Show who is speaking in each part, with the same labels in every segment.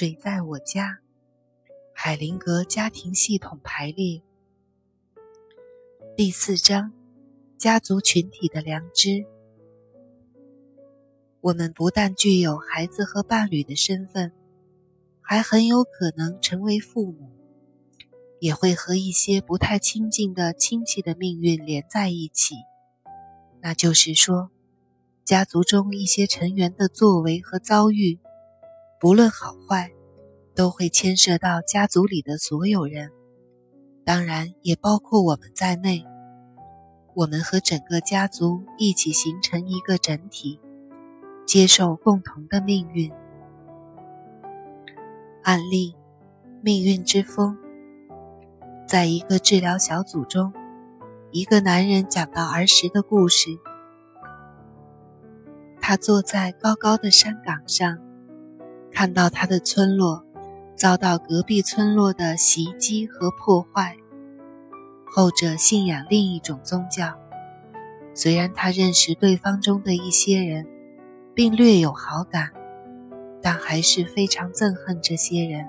Speaker 1: 水在我家，海灵格家庭系统排列。第四章，家族群体的良知。我们不但具有孩子和伴侣的身份，还很有可能成为父母，也会和一些不太亲近的亲戚的命运连在一起。那就是说，家族中一些成员的作为和遭遇，不论好坏，都会牵涉到家族里的所有人，当然也包括我们在内。我们和整个家族一起形成一个整体，接受共同的命运。案例：命运之风。在一个治疗小组中，一个男人讲到儿时的故事。他坐在高高的山岗上，看到他的村落遭到隔壁村落的袭击和破坏。后者信仰另一种宗教，虽然他认识对方中的一些人，并略有好感，但还是非常憎恨这些人。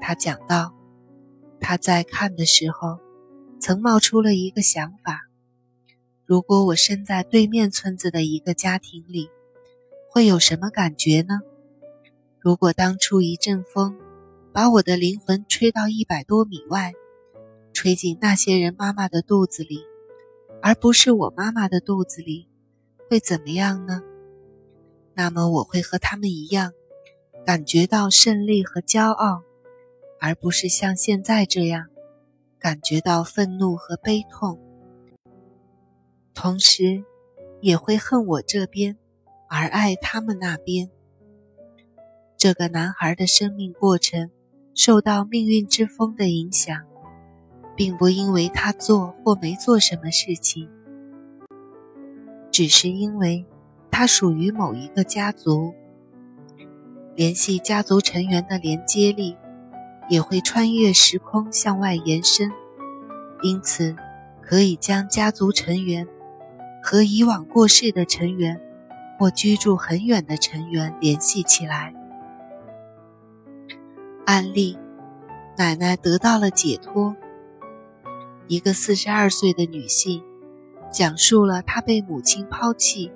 Speaker 1: 他讲到，他在看的时候，曾冒出了一个想法：如果我身在对面村子的一个家庭里，会有什么感觉呢？如果当初一阵风，把我的灵魂吹到一百多米外。吹进那些人妈妈的肚子里，而不是我妈妈的肚子里，会怎么样呢？那么我会和他们一样，感觉到胜利和骄傲，而不是像现在这样，感觉到愤怒和悲痛。同时，也会恨我这边，而爱他们那边。这个男孩的生命过程受到命运之风的影响。并不因为他做或没做什么事情，只是因为他属于某一个家族。联系家族成员的连接力也会穿越时空向外延伸，因此可以将家族成员和以往过世的成员或居住很远的成员联系起来。案例：奶奶得到了解脱。一个四十二岁的女性，讲述了她被母亲抛弃，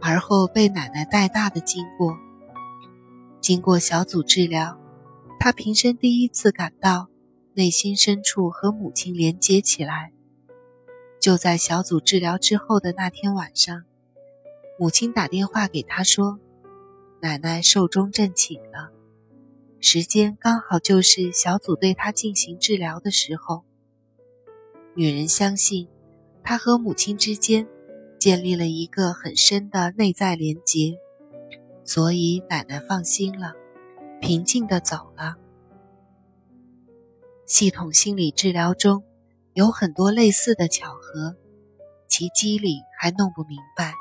Speaker 1: 而后被奶奶带大的经过。经过小组治疗，她平生第一次感到内心深处和母亲连接起来。就在小组治疗之后的那天晚上，母亲打电话给她说：“奶奶寿终正寝了。”时间刚好就是小组对他进行治疗的时候。女人相信，她和母亲之间建立了一个很深的内在连结，所以奶奶放心了，平静地走了。系统心理治疗中有很多类似的巧合，其机理还弄不明白。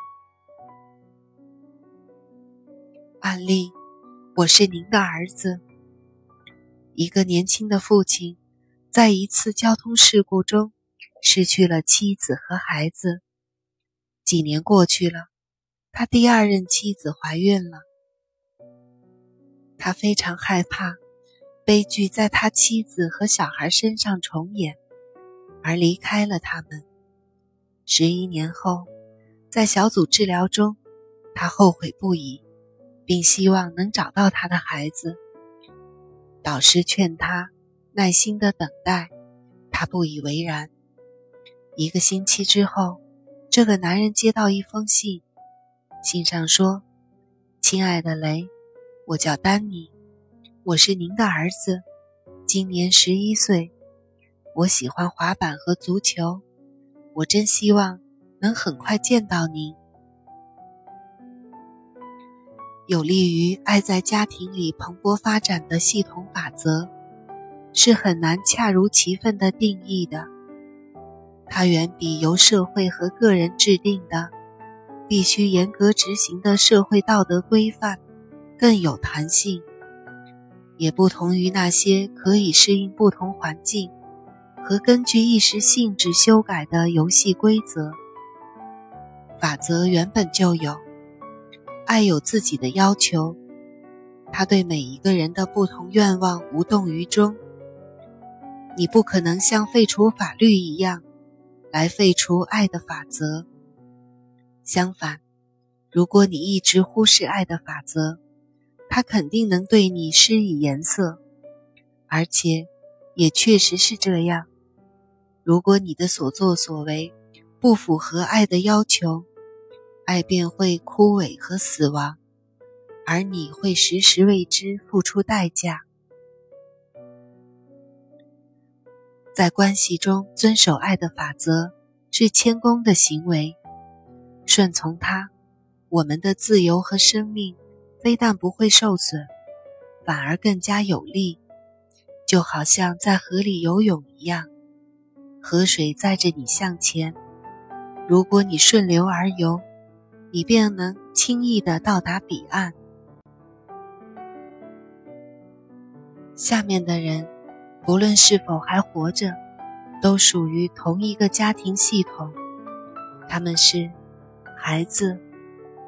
Speaker 1: 案例：我是您的儿子。一个年轻的父亲，在一次交通事故中。失去了妻子和孩子。几年过去了，他第二任妻子怀孕了。他非常害怕悲剧在他妻子和小孩身上重演，而离开了他们。十一年后，在小组治疗中，他后悔不已，并希望能找到他的孩子。导师劝他耐心的等待，他不以为然。一个星期之后，这个男人接到一封信，信上说：“亲爱的雷，我叫丹尼，我是您的儿子，今年十一岁，我喜欢滑板和足球，我真希望能很快见到您。”有利于爱在家庭里蓬勃发展的系统法则，是很难恰如其分的定义的。它远比由社会和个人制定的、必须严格执行的社会道德规范更有弹性，也不同于那些可以适应不同环境和根据一时性质修改的游戏规则。法则原本就有，爱有自己的要求，他对每一个人的不同愿望无动于衷。你不可能像废除法律一样，来废除爱的法则。相反，如果你一直忽视爱的法则，他肯定能对你施以颜色，而且也确实是这样。如果你的所作所为不符合爱的要求，爱便会枯萎和死亡，而你会时时为之付出代价。在关系中遵守爱的法则是谦恭的行为，顺从它，我们的自由和生命非但不会受损，反而更加有力，就好像在河里游泳一样，河水载着你向前。如果你顺流而游，以便能轻易地到达彼岸。下面的人。不论是否还活着，都属于同一个家庭系统。他们是孩子、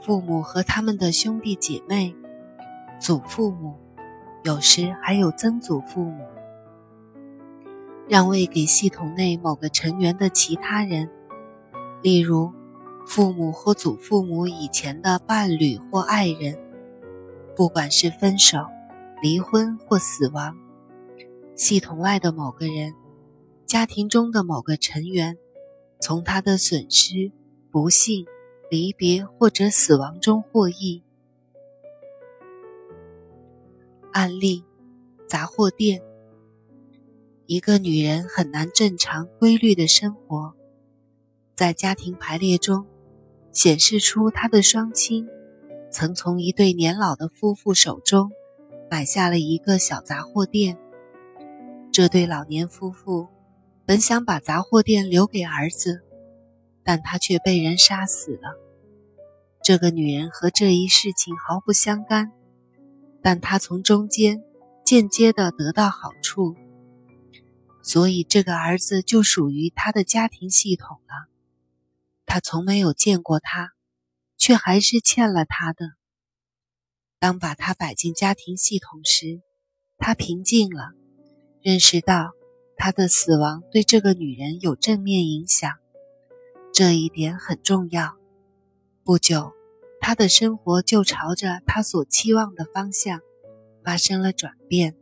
Speaker 1: 父母和他们的兄弟姐妹、祖父母，有时还有曾祖父母。让位给系统内某个成员的其他人，例如父母或祖父母以前的伴侣或爱人，不管是分手、离婚或死亡。系统外的某个人，家庭中的某个成员，从他的损失、不幸、离别或者死亡中获益。案例：杂货店。一个女人很难正常规律的生活，在家庭排列中，显示出他的双亲曾从一对年老的夫妇手中买下了一个小杂货店。这对老年夫妇本想把杂货店留给儿子，但他却被人杀死了。这个女人和这一事情毫不相干，但她从中间间接的得到好处，所以这个儿子就属于他的家庭系统了。他从没有见过他，却还是欠了他的。当把他摆进家庭系统时，他平静了。认识到他的死亡对这个女人有正面影响，这一点很重要。不久，他的生活就朝着他所期望的方向发生了转变。